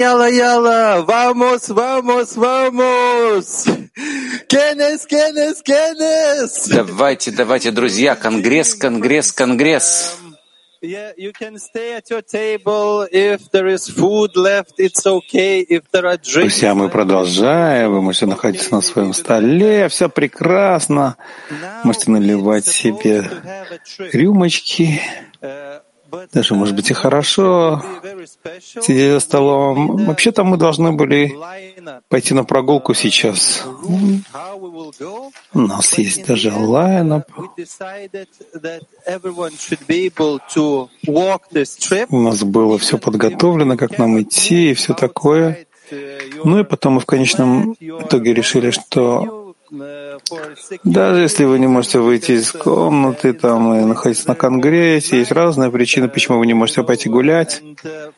Yalla, yalla, vamos, vamos, vamos! Кенес, кенес, кенес! Давайте, давайте, друзья, конгресс, конгресс, конгресс. Yeah, you can stay at your table. If there is food left, it's okay. If there are drinks Друзья, мы продолжаем. Вы можете находиться на своем столе. Все прекрасно. Можете наливать себе рюмочки. Даже, может быть, и хорошо сидеть за столом. Вообще-то мы должны были пойти на прогулку сейчас. У нас есть даже лайнап. У нас было все подготовлено, как нам идти и все такое. Ну и потом мы в конечном итоге решили, что даже если вы не можете выйти из комнаты там, и находиться на конгрессе, есть разные причины, почему вы не можете пойти гулять.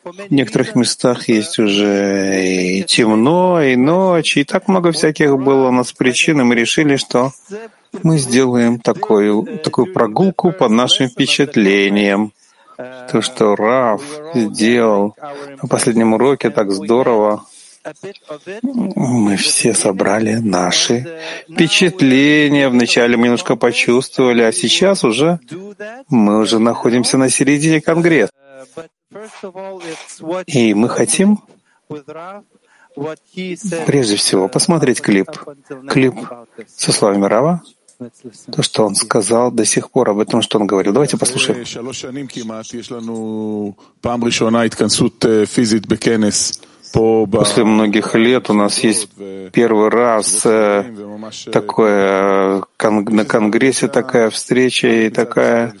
В некоторых местах есть уже и темно, и ночь, и так много всяких было у нас причин, и мы решили, что мы сделаем такую, такую прогулку по нашим впечатлениям. То, что Раф сделал на последнем уроке так здорово, мы все собрали наши впечатления. Вначале мы немножко почувствовали, а сейчас уже мы уже находимся на середине Конгресса. И мы хотим прежде всего посмотреть клип. Клип со словами Рава, то, что он сказал до сих пор об этом, что он говорил. Давайте послушаем. После многих лет у нас есть первый раз э, такое на Конгрессе такая встреча и такая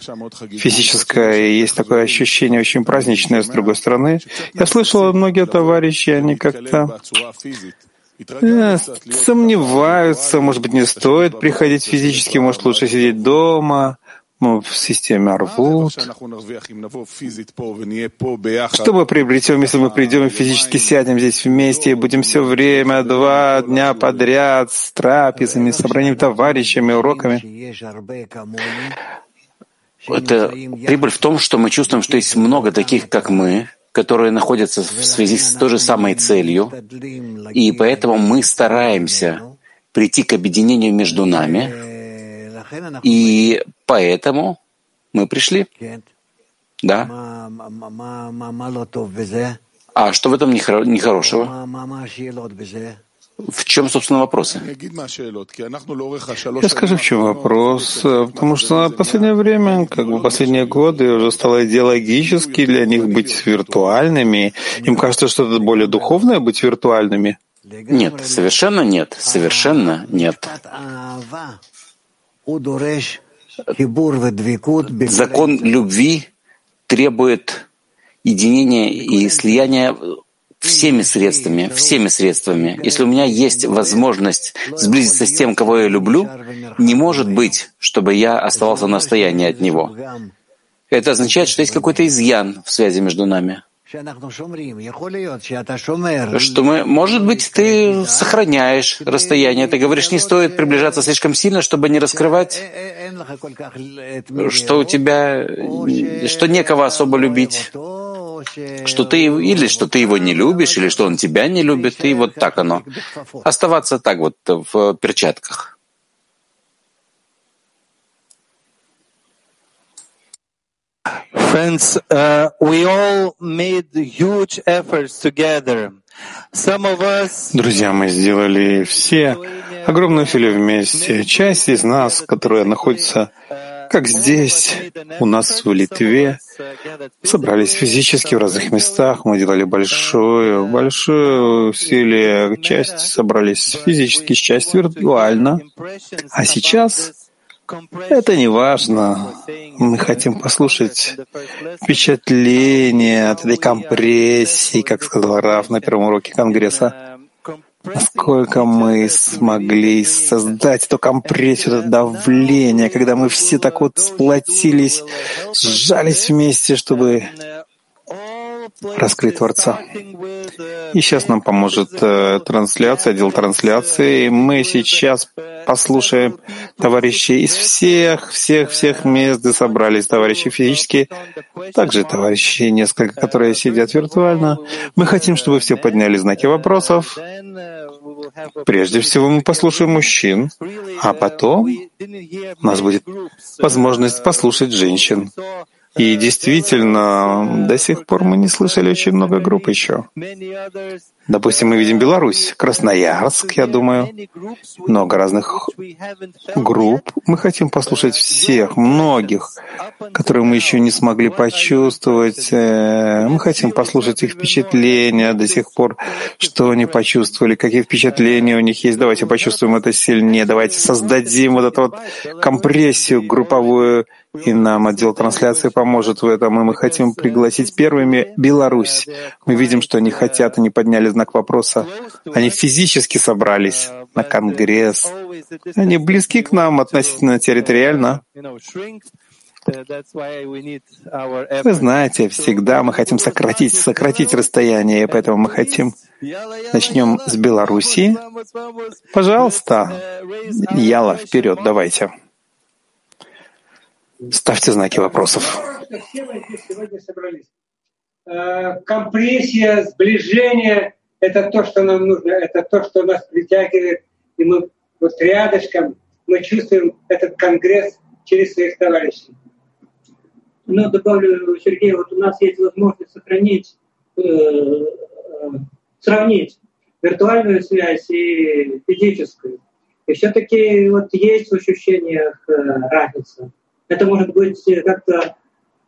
физическая, и есть такое ощущение очень праздничное с другой стороны. Я слышал, многие товарищи, они как-то э, сомневаются, может быть, не стоит приходить физически, может, лучше сидеть дома в системе Арвуд. Что мы приобретем, если мы придем и физически сядем здесь вместе и будем все время, два дня подряд, с трапезами, собранием товарищами, уроками? Это прибыль в том, что мы чувствуем, что есть много таких, как мы, которые находятся в связи с той же самой целью, и поэтому мы стараемся прийти к объединению между нами, и поэтому мы пришли. Да. А что в этом нехорошего? В чем, собственно, вопросы? Я скажу, в чем вопрос. Потому что в последнее время, как бы последние годы, уже стало идеологически для них быть виртуальными. Им кажется, что это более духовное быть виртуальными. Нет, совершенно нет. Совершенно нет. Закон любви требует единения и слияния всеми средствами, всеми средствами. Если у меня есть возможность сблизиться с тем, кого я люблю, не может быть, чтобы я оставался на расстоянии от него. Это означает, что есть какой-то изъян в связи между нами что мы, может быть, ты сохраняешь расстояние, ты говоришь, не стоит приближаться слишком сильно, чтобы не раскрывать, что у тебя, что некого особо любить, что ты или что ты его не любишь, или что он тебя не любит, и вот так оно. Оставаться так вот в перчатках. Friends, uh, we all made huge efforts together. Some of us... Друзья, мы сделали все огромные усилия вместе. Часть из нас, которая находится как здесь, у нас в Литве, собрались физически в разных местах, мы делали большое, большое усилие, часть собрались физически, часть виртуально. А сейчас это не важно. Мы хотим послушать впечатление от этой компрессии, как сказал Раф на первом уроке Конгресса. Насколько мы смогли создать эту компрессию, это давление, когда мы все так вот сплотились, сжались вместе, чтобы раскрыть Творца. И сейчас нам поможет э, трансляция, отдел трансляции. Мы сейчас послушаем товарищей из всех, всех, всех мест, где собрались товарищи физические, также товарищи несколько, которые сидят виртуально. Мы хотим, чтобы все подняли знаки вопросов. Прежде всего мы послушаем мужчин, а потом у нас будет возможность послушать женщин. И действительно, до сих пор мы не слышали очень много групп еще. Допустим, мы видим Беларусь, Красноярск, я думаю, много разных групп. Мы хотим послушать всех, многих, которые мы еще не смогли почувствовать. Э, мы хотим послушать их впечатления до сих пор, что они почувствовали, какие впечатления у них есть. Давайте почувствуем это сильнее, давайте создадим вот эту вот компрессию групповую, и нам отдел трансляции поможет в этом, и мы хотим пригласить первыми Беларусь. Мы видим, что они хотят, они подняли знак вопроса. Они физически собрались на конгресс. Они близки к нам относительно территориально. Вы знаете, всегда мы хотим сократить, сократить расстояние, и поэтому мы хотим начнем с Беларуси. Пожалуйста, Яла, вперед, давайте. Ставьте знаки вопросов. Э, компрессия, сближение — это то, что нам нужно, это то, что нас притягивает. И мы вот рядышком, мы чувствуем этот конгресс через своих товарищей. Ну, добавлю, Сергей, вот у нас есть возможность сохранить, э, э сравнить виртуальную связь и физическую. И все-таки вот есть в ощущениях э, разница. Это может быть как-то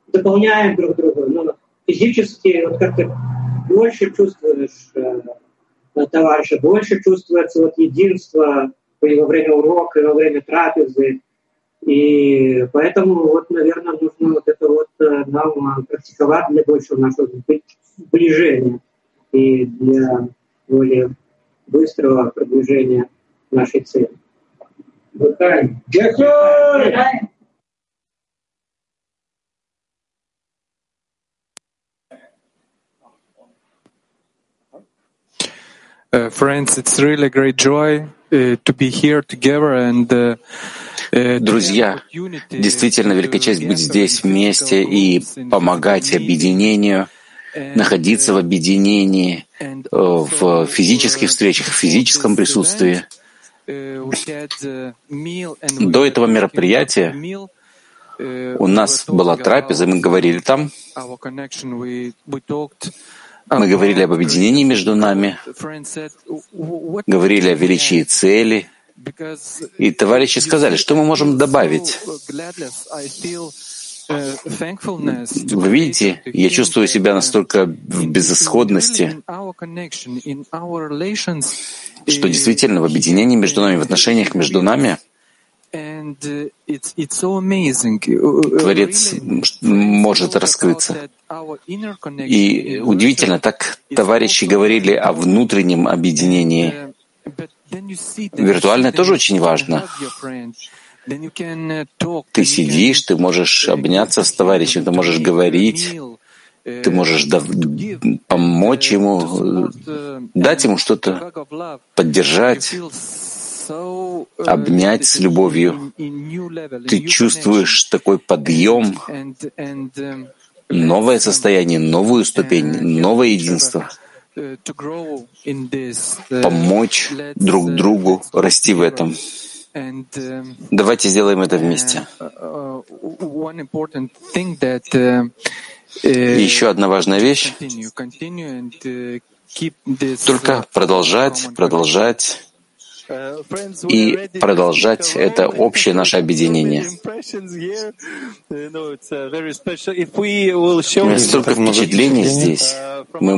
дополняем друг друга. Но физически вот как-то больше чувствуешь э, товарища, больше чувствуется вот единство и во время урока, и во время трапезы. И поэтому вот, наверное, нужно вот это вот э, нам практиковать для большего нашего сближения и для более быстрого продвижения нашей цели. Дыхание. Uh, friends, it's really a great joy uh, to be here together and uh, Друзья, действительно великая честь быть здесь вместе и помогать объединению, находиться в объединении, в физических встречах, в физическом присутствии. До этого мероприятия у нас была трапеза, мы говорили там, мы говорили об объединении между нами, говорили о величии цели, и товарищи сказали, что мы можем добавить. Вы видите, я чувствую себя настолько в безысходности, что действительно в объединении между нами, в отношениях между нами — Творец может раскрыться. И удивительно, так товарищи говорили о внутреннем объединении. Uh, Виртуальное тоже очень важно. Ты сидишь, ты можешь обняться с товарищем, ты можешь говорить, ты можешь помочь ему, дать ему что-то, поддержать обнять с любовью. Ты чувствуешь такой подъем, новое состояние, новую ступень, новое единство. Помочь друг другу расти в этом. Давайте сделаем это вместе. И еще одна важная вещь. Только продолжать, продолжать и продолжать это общее наше объединение. Столько впечатлений здесь. Мы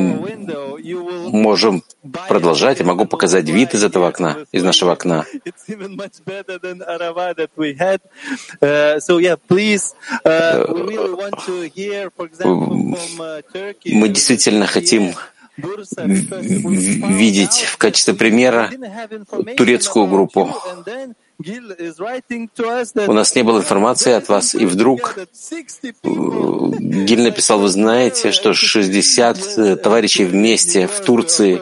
можем продолжать. Я могу показать вид из этого окна, из нашего окна. Мы действительно хотим видеть в качестве примера турецкую группу. У нас не было информации от вас, и вдруг Гиль написал, вы знаете, что 60 товарищей вместе в Турции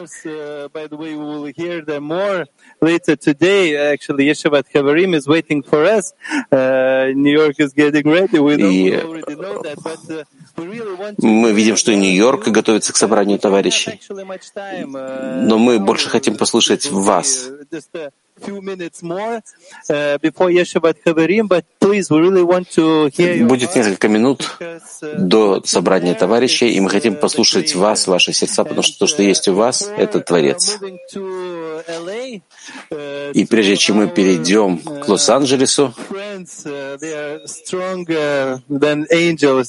later today, actually, Yeshivat Havarim is waiting for us. Uh, New York is getting ready. We, we already know that, but uh. Мы видим, что Нью-Йорк готовится к собранию товарищей. Но мы больше хотим послушать вас. Будет несколько минут до собрания товарищей, и мы хотим послушать вас, ваши сердца, потому что то, что есть у вас, это Творец. И прежде чем мы перейдем к Лос-Анджелесу,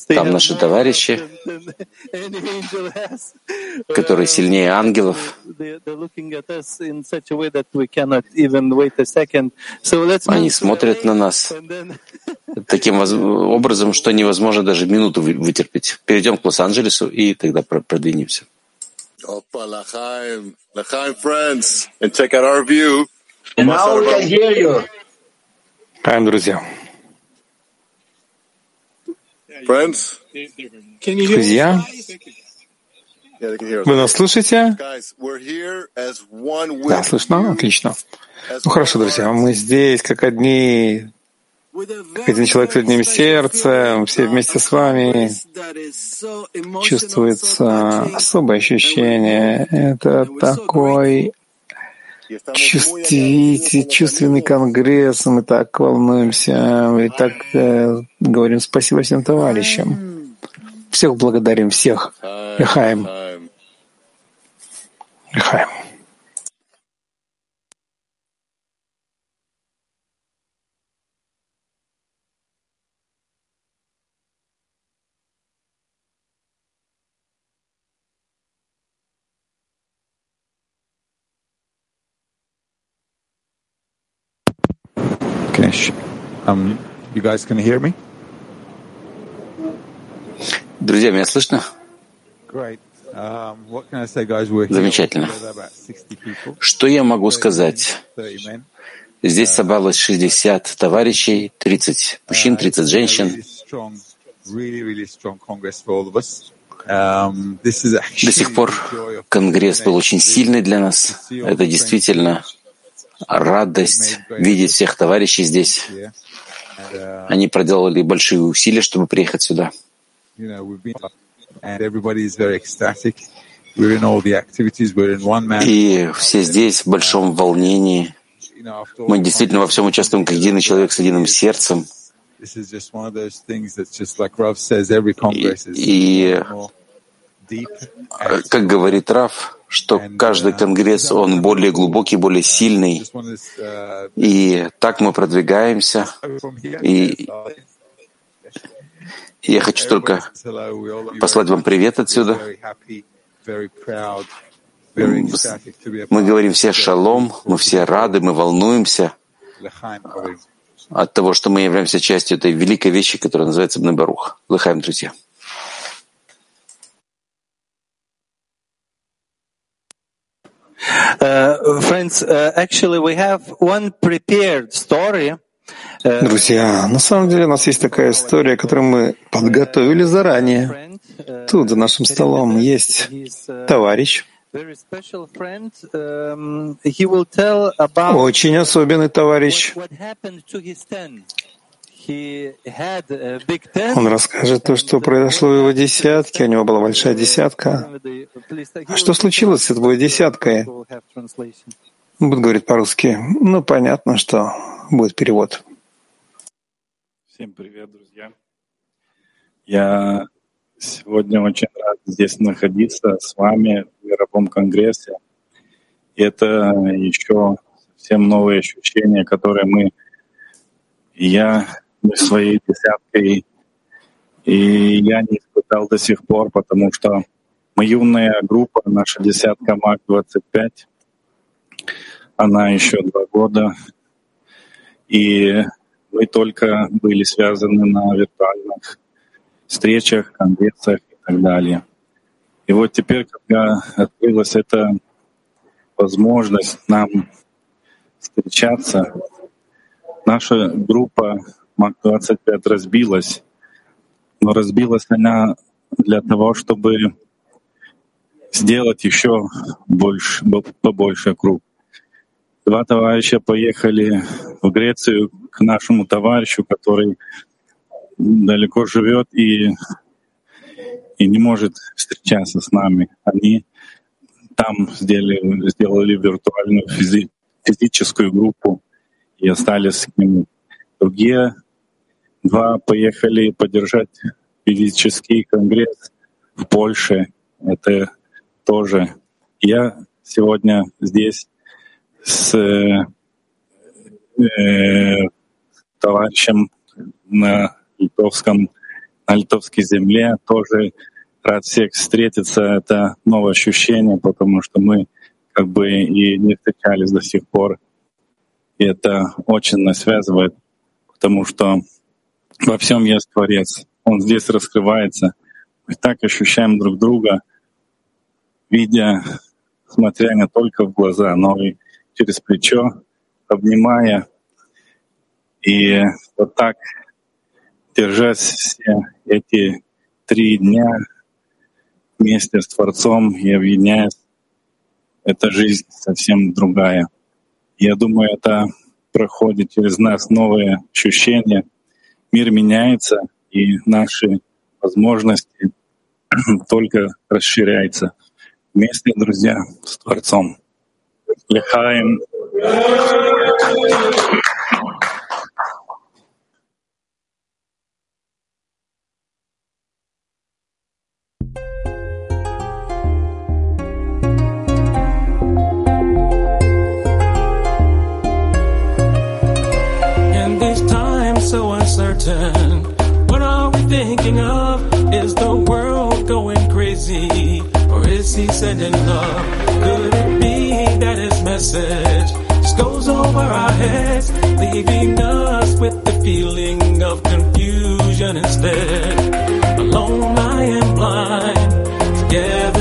там наши товарищи, которые сильнее ангелов, они смотрят на нас таким образом, что невозможно даже минуту вытерпеть. Перейдем к Лос-Анджелесу и тогда продвинемся. Опа, Лахаим, Лахаим, friends, and check out our view. Now we can hear you. Хаим, друзья. Friends, Друзья, вы нас слышите? Да, слышно? Отлично. Ну хорошо, друзья, мы здесь как одни, как один человек с одним сердцем, все вместе с вами. Чувствуется особое ощущение. Это такой чувствитель, чувственный конгресс. Мы так волнуемся и так э, говорим спасибо всем товарищам. Всех благодарим, всех. Лихаем. time. Лихаем. Okay. sh- Um, you guys can hear me? Друзья, меня слышно? Great. Um, Замечательно. together, about 60 people, Что я могу сказать? 30 men. Здесь собралось 60 товарищей, 30 мужчин, 30 женщин. Really strong, really, really strong congress for all of us. Um, До сих пор Конгресс был очень сильный для нас. Это действительно радость видеть всех товарищей здесь. uh, Они проделали большие усилия, чтобы приехать сюда. You know, we've been, and everybody is very ecstatic. We're in all the activities. We're in one man. И все здесь в большом волнении. Мы действительно во всем участвуем как единый человек с единым сердцем. И-. Э, Как говорит Раф, что каждый конгресс, он более глубокий, более сильный. Uh, И так мы продвигаемся. И uh, я хочу только послать вам привет отсюда. Мы говорим все шалом, мы все рады, мы волнуемся от того, что мы являемся частью этой великой вещи, которая называется Бнебарух. Лыхаем, друзья. Uh, friends, uh, actually, we have one prepared story. Uh, Друзья, на самом деле у нас есть такая история, которую мы подготовили заранее. Тут за нашим столом есть товарищ, очень особенный товарищ. Он расскажет то, что произошло в его десятке. У него была большая десятка. А что случилось с этой десяткой? Будет говорить по-русски. Ну, понятно, что будет перевод. Всем привет, друзья. Я сегодня очень рад здесь находиться с вами в мировом конгрессе. И это еще совсем новые ощущения, которые мы, я мы своей десяткой, и я не испытал до сих пор, потому что мы юная группа, наша десятка МАК-25, она еще два года, и мы только были связаны на виртуальных встречах, конгрессах и так далее. И вот теперь, когда открылась эта возможность нам встречаться, наша группа МАК-25 разбилась, но разбилась она для того, чтобы сделать еще больше, побольше круг. Два товарища поехали в Грецию к нашему товарищу, который далеко живет и, и не может встречаться с нами. Они там сделали, сделали виртуальную физи, физическую группу и остались с ним. Другие два поехали поддержать физический конгресс в Польше. Это тоже. Я сегодня здесь с э, товарищем на литовском, на литовской земле тоже рад всех встретиться. Это новое ощущение, потому что мы как бы и не встречались до сих пор. И это очень нас связывает, потому что во всем есть Творец. Он здесь раскрывается. Мы так ощущаем друг друга, видя, смотря не только в глаза, но и через плечо, обнимая. И вот так, держась все эти три дня вместе с Творцом и объединяясь, эта жизнь совсем другая. Я думаю, это проходит через нас новые ощущения. Мир меняется, и наши возможности только расширяются. Вместе, друзья, с Творцом. L'chaim. In this time so uncertain, what are we thinking of? Is the world going crazy? Or is he sending love? Good message just goes over our heads, leaving us with the feeling of confusion instead? Alone I am blind, together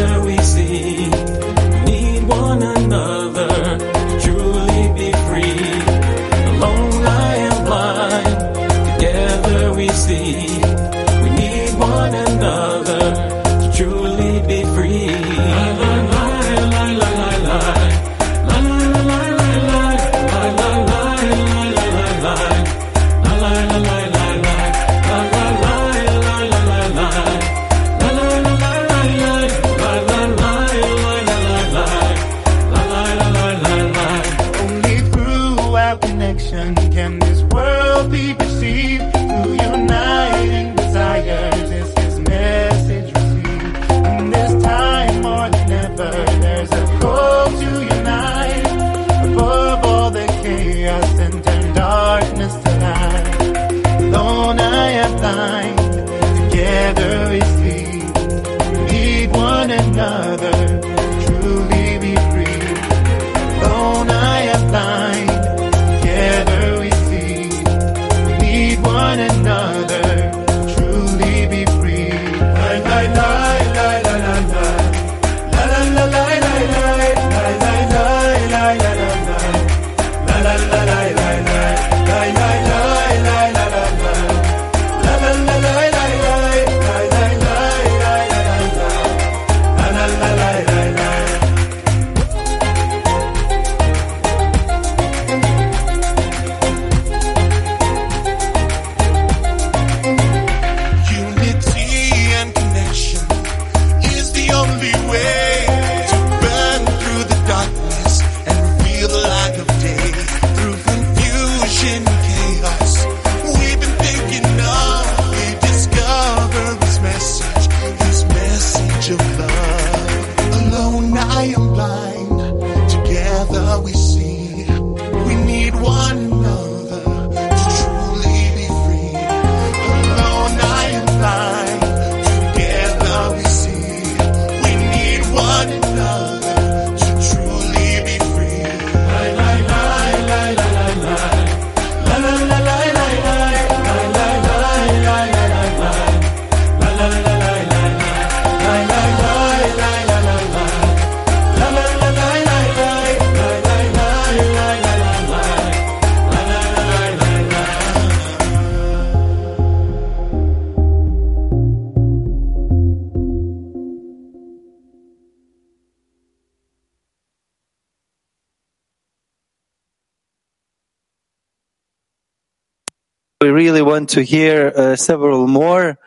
we really want to hear uh, several more.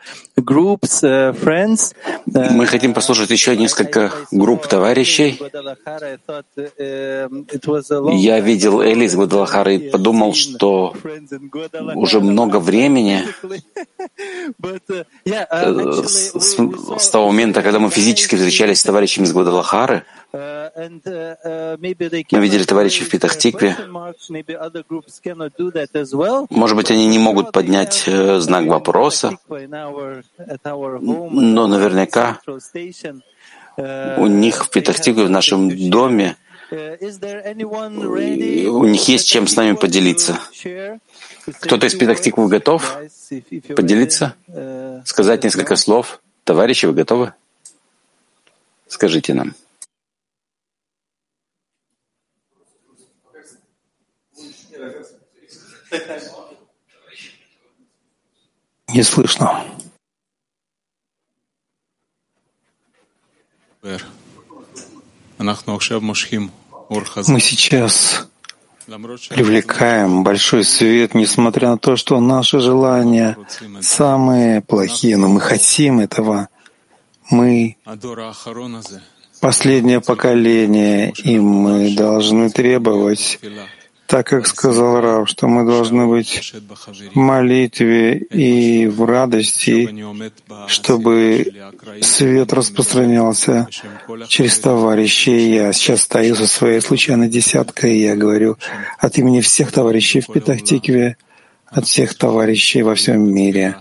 Мы хотим послушать еще несколько групп товарищей. Я видел Эли из Гвадалахары и подумал, что уже много времени с, с того момента, когда мы физически встречались с товарищами из Гвадалахары, мы видели товарищей в Питахтикве. Может быть, они не могут поднять э, знак вопроса, но наверняка у них в Питахтикве, в нашем доме, у них есть чем с нами поделиться. Кто-то из Питахтиквы готов поделиться, сказать несколько слов? Товарищи, вы готовы? Скажите нам. Не слышно. Мы сейчас привлекаем большой свет, несмотря на то, что наши желания самые плохие, но мы хотим этого. Мы последнее поколение, и мы должны требовать так как сказал Рав, что мы должны быть в молитве и в радости, чтобы свет распространялся через товарищей. Я сейчас стою со своей случайной десяткой, и я говорю от имени всех товарищей в Петахтикве, от всех товарищей во всем мире.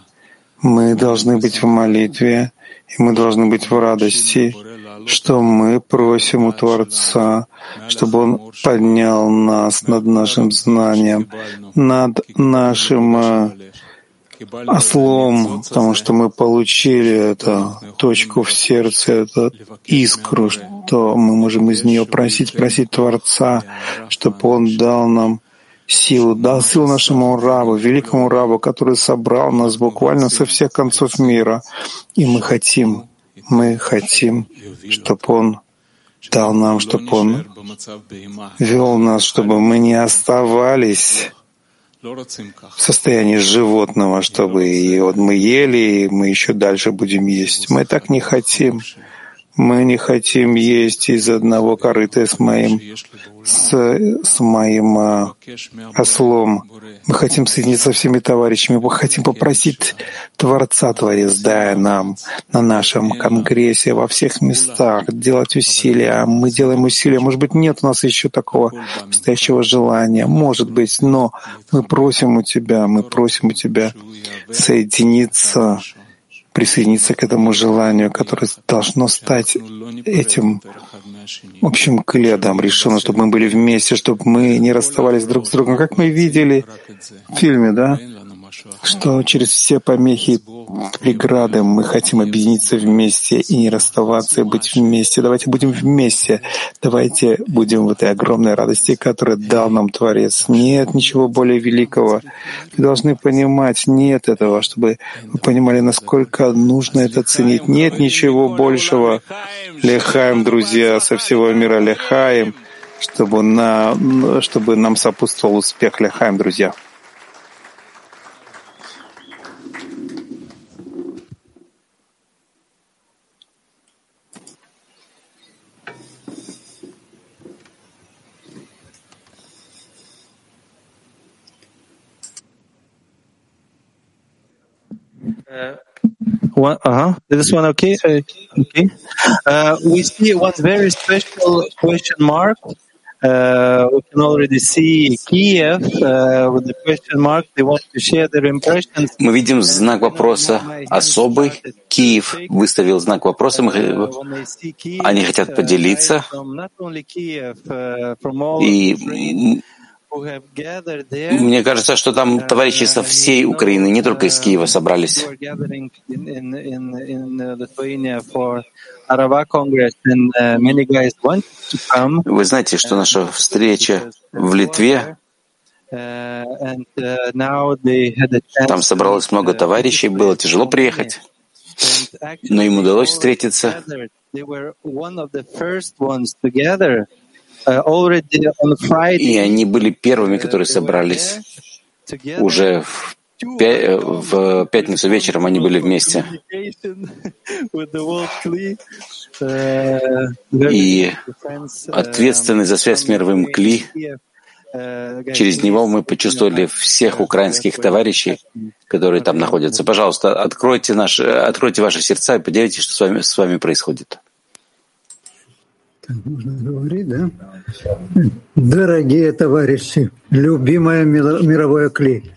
Мы должны быть в молитве, и мы должны быть в радости, что мы просим у Творца, чтобы Он поднял нас над нашим знанием, над нашим э, ослом, потому что мы получили эту точку в сердце, эту искру, что мы можем из нее просить, просить Творца, чтобы Он дал нам силу, дал силу нашему рабу, великому рабу, который собрал нас буквально со всех концов мира. И мы хотим мы хотим, чтобы Он дал нам, чтобы Он вел нас, чтобы мы не оставались в состоянии животного, чтобы и вот мы ели, и мы еще дальше будем есть. Мы так не хотим. Мы не хотим есть из одного корыта с моим, с, с моим а, ослом. Мы хотим соединиться со всеми товарищами. Мы хотим попросить Творца, Творец, дай нам на нашем конгрессе, во всех местах делать усилия. Мы делаем усилия. Может быть, нет у нас еще такого настоящего желания. Может быть, но мы просим у Тебя, мы просим у Тебя соединиться присоединиться к этому желанию, которое должно стать этим общим кледом, решено, чтобы мы были вместе, чтобы мы не расставались друг с другом. Как мы видели в фильме, да? Что через все помехи, преграды мы хотим объединиться вместе и не расставаться, и быть вместе. Давайте будем вместе. Давайте будем в этой огромной радости, которую дал нам Творец. Нет ничего более великого. Вы должны понимать, нет этого, чтобы вы понимали, насколько нужно это ценить. Нет ничего большего. Лехаем, друзья, со всего мира лехаем, чтобы, на, чтобы нам сопутствовал успех. Лехаем, друзья. One, uh-huh. Is this one okay? Uh, okay. Uh, we see one very special question mark. Uh, we can already see Kiev uh, with the question mark. They want to share their impressions. Мы видим знак вопроса особый. Киев выставил знак вопроса. Они хотят поделиться. И мне кажется, что там товарищи со всей Украины, не только из Киева, собрались. Вы знаете, что наша встреча в Литве, там собралось много товарищей, было тяжело приехать, но им удалось встретиться. И они были первыми, которые собрались уже в пя- в пятницу вечером они были вместе. И ответственный за связь с мировым Кли, через него мы почувствовали всех украинских товарищей, которые там находятся. Пожалуйста, откройте, наши, откройте ваши сердца и поделитесь, что с вами, с вами происходит. Так можно говорить, да? Дорогие товарищи, любимое мировое кли.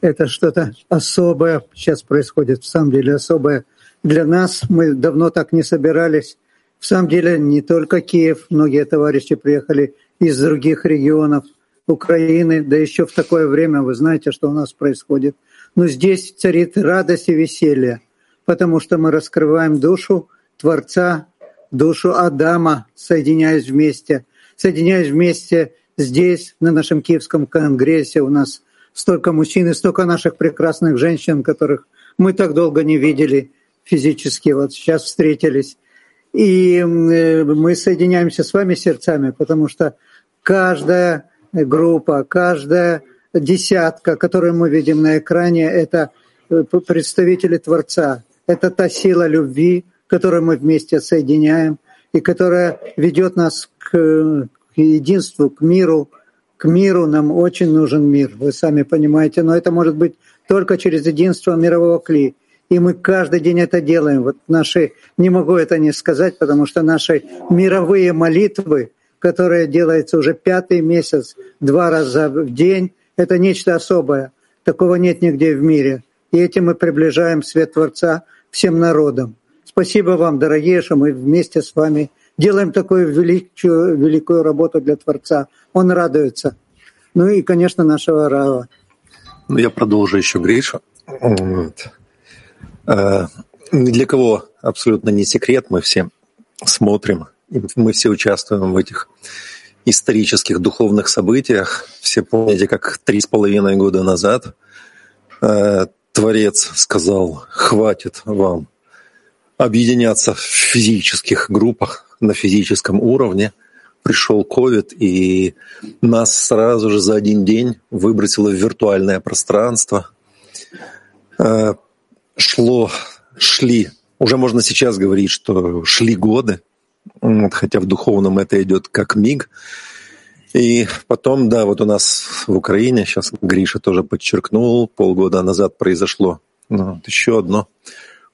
Это что-то особое сейчас происходит, в самом деле особое для нас. Мы давно так не собирались. В самом деле не только Киев, многие товарищи приехали из других регионов Украины, да еще в такое время, вы знаете, что у нас происходит. Но здесь царит радость и веселье, потому что мы раскрываем душу Творца, душу Адама, соединяясь вместе. Соединяясь вместе здесь, на нашем Киевском конгрессе, у нас столько мужчин и столько наших прекрасных женщин, которых мы так долго не видели физически, вот сейчас встретились. И э, мы соединяемся с вами сердцами, потому что каждая группа, каждая десятка, которую мы видим на экране, это э, представители Творца. Это та сила любви, которую мы вместе соединяем и которая ведет нас к, к единству, к миру. К миру нам очень нужен мир, вы сами понимаете, но это может быть только через единство мирового кли. И мы каждый день это делаем. Вот наши, не могу это не сказать, потому что наши мировые молитвы, которые делаются уже пятый месяц, два раза в день, это нечто особое. Такого нет нигде в мире. И этим мы приближаем свет Творца всем народам. Спасибо вам, дорогие, что мы вместе с вами делаем такую великую, великую работу для Творца. Он радуется. Ну и, конечно, нашего Рава. Ну, я продолжу еще Гриша. Вот. А, ни для кого абсолютно не секрет, мы все смотрим, мы все участвуем в этих исторических духовных событиях. Все помните, как три с половиной года назад э, Творец сказал, хватит вам объединяться в физических группах на физическом уровне. Пришел ковид, и нас сразу же за один день выбросило в виртуальное пространство. Э, шло, шли, уже можно сейчас говорить, что шли годы, хотя в духовном это идет как миг. И потом, да, вот у нас в Украине, сейчас Гриша тоже подчеркнул, полгода назад произошло ну, вот еще одно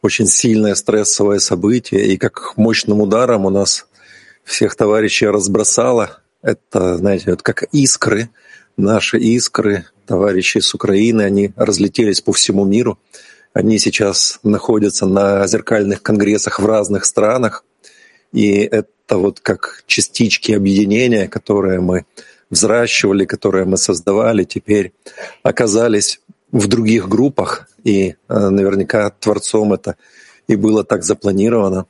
очень сильное стрессовое событие, и как мощным ударом у нас всех товарищей разбросало. Это, знаете, вот как искры, наши искры, товарищи с Украины, они разлетелись по всему миру. Они сейчас находятся на зеркальных конгрессах в разных странах. И это вот как частички объединения, которые мы взращивали, которые мы создавали, теперь оказались в других группах, и э, наверняка Творцом это и было так запланировано.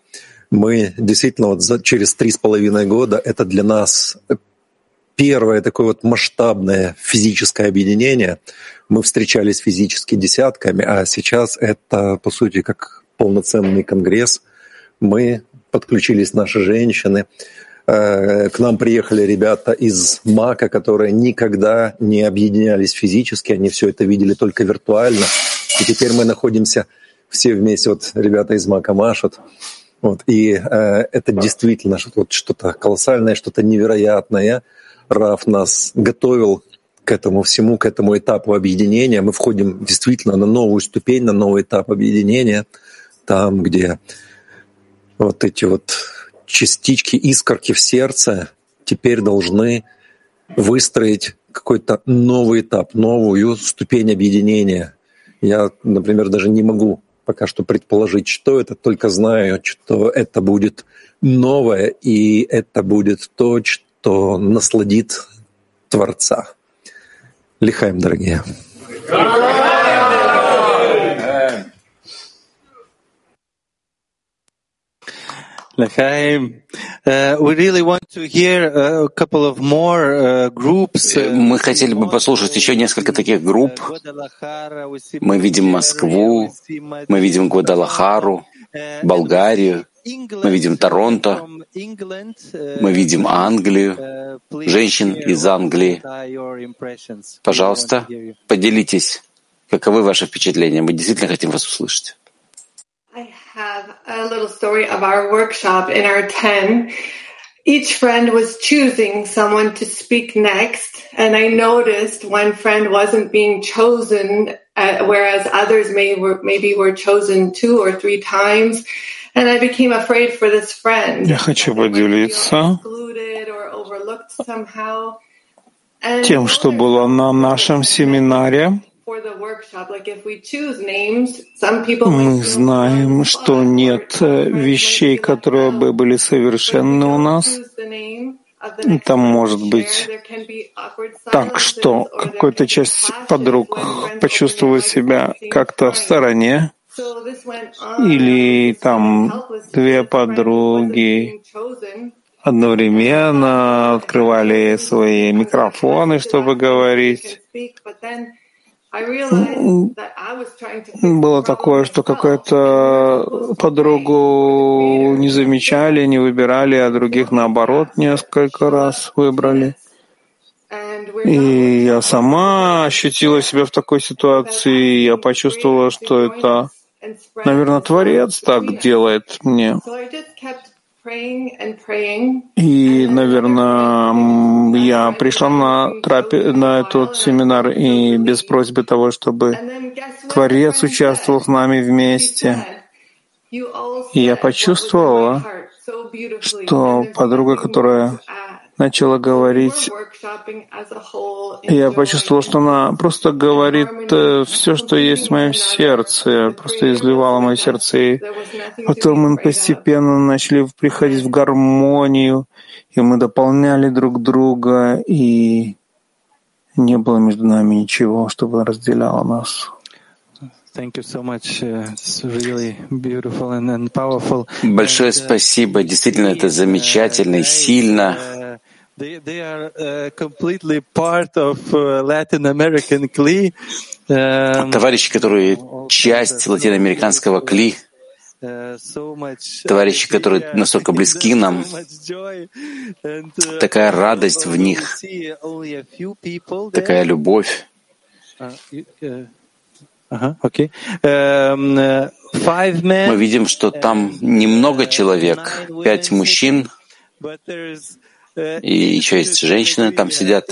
Мы действительно вот за, через три с половиной года это для нас первое такое вот масштабное физическое объединение. Мы встречались физически десятками, а сейчас это, по сути, как полноценный конгресс. Мы подключились, наши женщины, к нам приехали ребята из МАКа, которые никогда не объединялись физически, они все это видели только виртуально. И теперь мы находимся все вместе, вот ребята из МАКа машут. Вот, и э, это действительно вот что-то колоссальное, что-то невероятное. Раф нас готовил к этому всему, к этому этапу объединения. Мы входим действительно на новую ступень, на новый этап объединения, там, где вот эти вот частички, искорки в сердце теперь должны выстроить какой-то новый этап, новую ступень объединения. Я, например, даже не могу пока что предположить, что это, только знаю, что это будет новое, и это будет то, что насладит Творца. Лихаем, дорогие. L'chaim. Uh, we really want to hear a couple of more uh, groups. Мы хотели бы послушать еще несколько таких групп. Мы видим Москву, мы видим Гвадалахару, Болгарию, мы видим Торонто, мы видим Англию, женщин из Англии. Пожалуйста, поделитесь Каковы ваши впечатления? Мы действительно хотим вас услышать. I have a little story of our workshop in our 10. Each friend was choosing someone to speak next, and I noticed one friend wasn't being chosen, uh, whereas others may were, maybe were chosen two or three times. And I became afraid for this friend. Я хочу поделиться Excluded or overlooked somehow. And тем, что было на нашем семинаре. Мы знаем, что нет э, вещей, которые бы были совершенны у нас. Там может быть так, что какая-то часть подруг почувствует себя как-то в стороне, или там две подруги одновременно открывали свои микрофоны, чтобы говорить. Было такое, что какую-то подругу не замечали, не выбирали, а других наоборот несколько раз выбрали. И я сама ощутила себя в такой ситуации, и я почувствовала, что это, наверное, Творец так делает мне. И, наверное, я пришла на, трапе, на этот семинар и без просьбы того, чтобы Творец участвовал с нами вместе. И я почувствовала, что подруга, которая начала говорить, я почувствовал, что она просто говорит все, что есть в моем сердце, просто изливала мое сердце. И потом мы постепенно начали приходить в гармонию, и мы дополняли друг друга, и не было между нами ничего, чтобы разделяло нас. Thank you so much. Uh, It's really beautiful and, and powerful. Большое uh, спасибо. Действительно, это замечательно и сильно. Uh, they, they are uh, completely part of uh, Latin American CLI. Um, Товарищи, которые часть латиноамериканского КЛИ, uh, товарищи, которые настолько близки нам, такая радость в них, такая любовь. Uh, uh, uh-huh. Um, uh, Мы видим, что там немного человек, пять мужчин, uh, и еще есть женщины там сидят.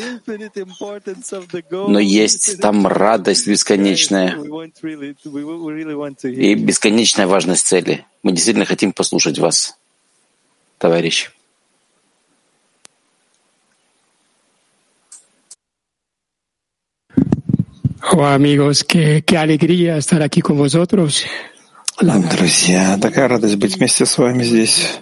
Но есть там радость бесконечная и бесконечная важность цели. Мы действительно хотим послушать вас, товарищ. Oh, amigos, qué, qué alegría estar aquí con vosotros. Друзья, такая радость быть вместе с вами здесь.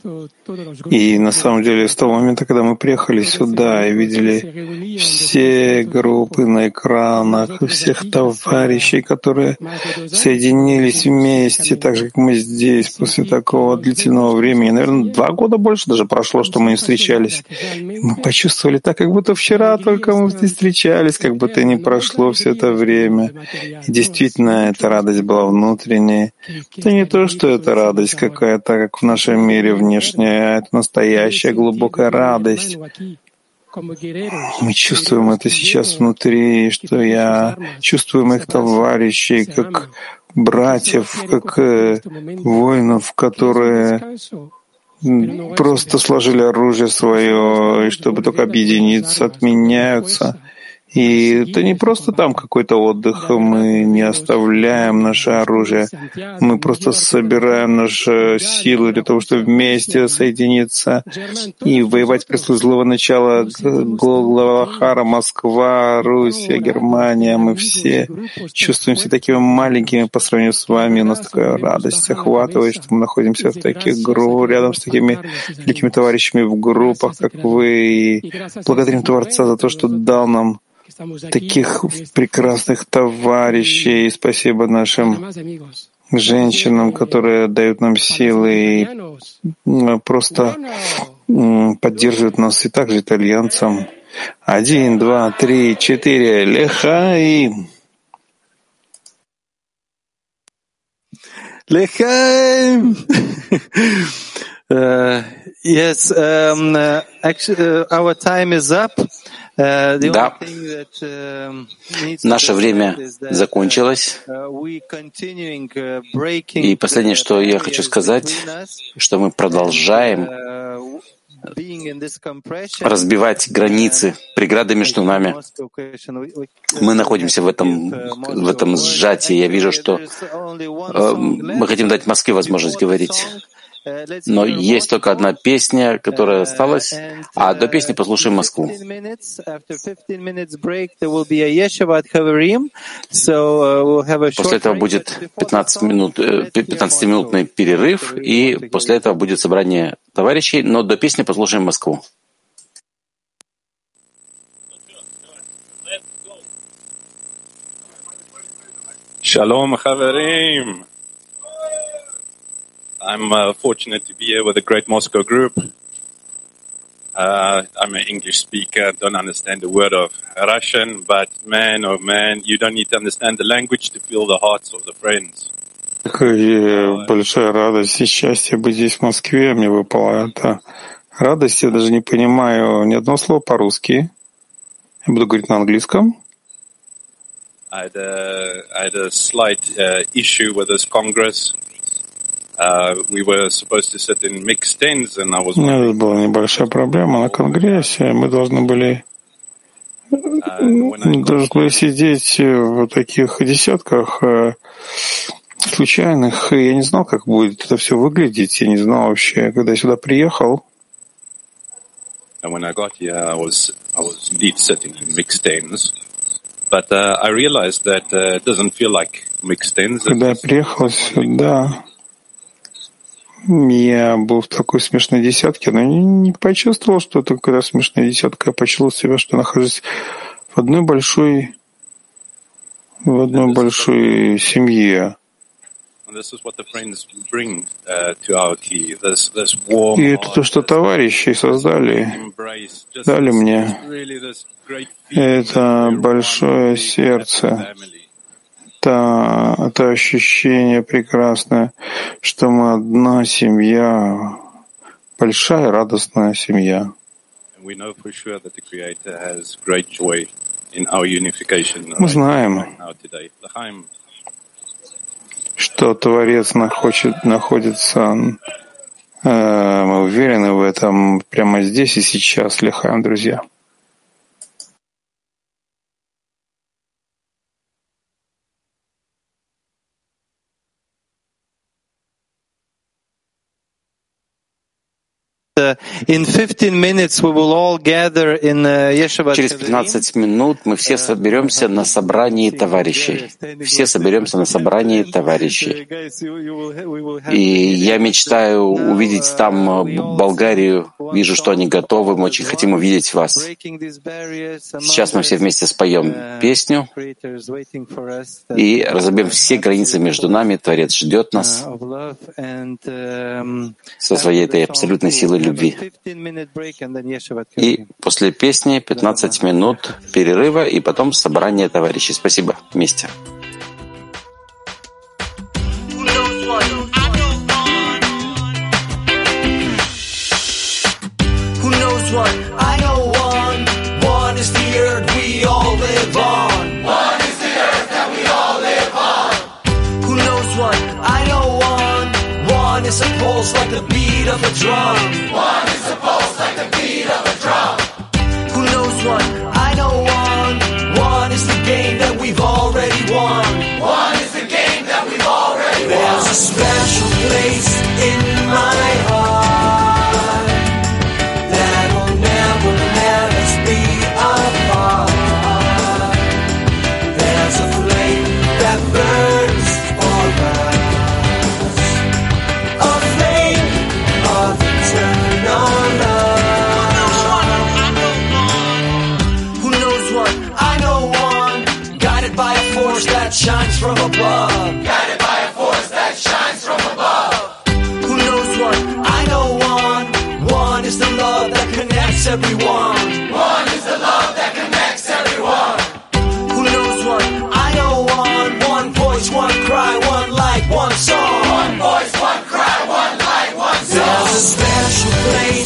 И на самом деле с того момента, когда мы приехали сюда и видели все группы на экранах, и всех товарищей, которые соединились вместе, так же, как мы здесь, после такого длительного времени, наверное, два года больше даже прошло, что мы не встречались. Мы почувствовали так, как будто вчера только мы здесь встречались, как будто не прошло все это время. И действительно, эта радость была внутренняя. Это не то, что это радость какая-то, как в нашем мире внешняя, это настоящая глубокая радость. Мы чувствуем это сейчас внутри, что я чувствую моих товарищей, как братьев, как э, воинов, которые просто сложили оружие свое, и чтобы только объединиться, отменяются. И это не просто там какой-то отдых, мы не оставляем наше оружие, мы просто собираем наши силы для того, чтобы вместе соединиться и воевать против злого начала Глаголахара, Москва, Руссия, Германия. Мы все чувствуем себя такими маленькими по сравнению с вами. У нас такая радость охватывает, что мы находимся в таких группах, рядом с такими великими товарищами в группах, как вы. И благодарим Творца за то, что дал нам таких прекрасных товарищей. И спасибо нашим женщинам, которые дают нам силы и просто поддерживают нас, и также итальянцам. Один, два, три, четыре. Лехаим. Лехаим! Uh, Yes, um, uh, actually, uh, our time is up. Uh, the Да, only thing that um, needs наше время that закончилось. uh, uh, И последнее, что я хочу сказать, что мы продолжаем uh, разбивать границы, преграды между нами. Мы находимся в этом, в этом сжатии. Я вижу, что э, мы хотим дать Москве возможность говорить. Но есть только одна песня, которая осталась, а до песни послушаем Москву. 15 minutes. After 15 minutes break, there will be a yeshiva at Havarim. So uh, После этого будет 15 минут, э, 15-минутный перерыв, и после этого будет собрание товарищей, но до песни послушаем Москву. Shalom, Chaverim. I'm uh, fortunate to be here with the Great Moscow Group. Uh, I'm an English speaker, don't understand a word of Russian, but man, oh man, you don't need to understand the language to feel the hearts of the friends. Какая большая радость и счастье быть здесь, в Москве. Мне выпала эта радость. Я даже не понимаю ни одного слова по-русски. Я буду говорить на английском. I had a, I had a slight uh, issue with this Congress. У меня wondering, тут была небольшая проблема на Конгрессе. Мы должны были должны были сидеть в таких десятках э, случайных. Я не знал, как будет это все выглядеть. Я не знал вообще, когда я сюда приехал. uh, uh. Когда я приехал сюда, я был в такой смешной десятке, но не, почувствовал, что это какая-то смешная десятка. Я почувствовал себя, что нахожусь в одной большой в одной большой семье. Uh, И это то, что товарищи создали, дали мне. Это большое сердце, это, это ощущение прекрасное, что мы одна семья, большая радостная семья. Мы знаем, что Творец находит, находится, э, мы уверены в этом прямо здесь и сейчас, Лихаем, друзья. Uh, in 15 minutes we will all gather in uh, Yeshiva Через 15 минут мы все соберемся на собрании товарищей. Все соберемся на собрании товарищей. И я мечтаю увидеть там э, Болгарию. Вижу, что они готовы. Мы очень хотим увидеть вас. Сейчас мы все вместе споем песню и разобьем все границы между нами. Творец ждет нас со своей этой абсолютной силой любви. И после песни 15 минут перерыва и потом собрание товарищей. Спасибо. Вместе. Pulse like the beat of a drum. One is a shines from above. Guided by a force that shines from above. Who knows one? I know one. One is the love that connects everyone. One is the love that connects everyone. Who knows one? I know one. One voice, one cry, one light, one song. One voice, one cry, one light, one song. There's a special place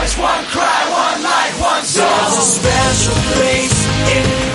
voice, one cry, one life, one soul. There's a special place in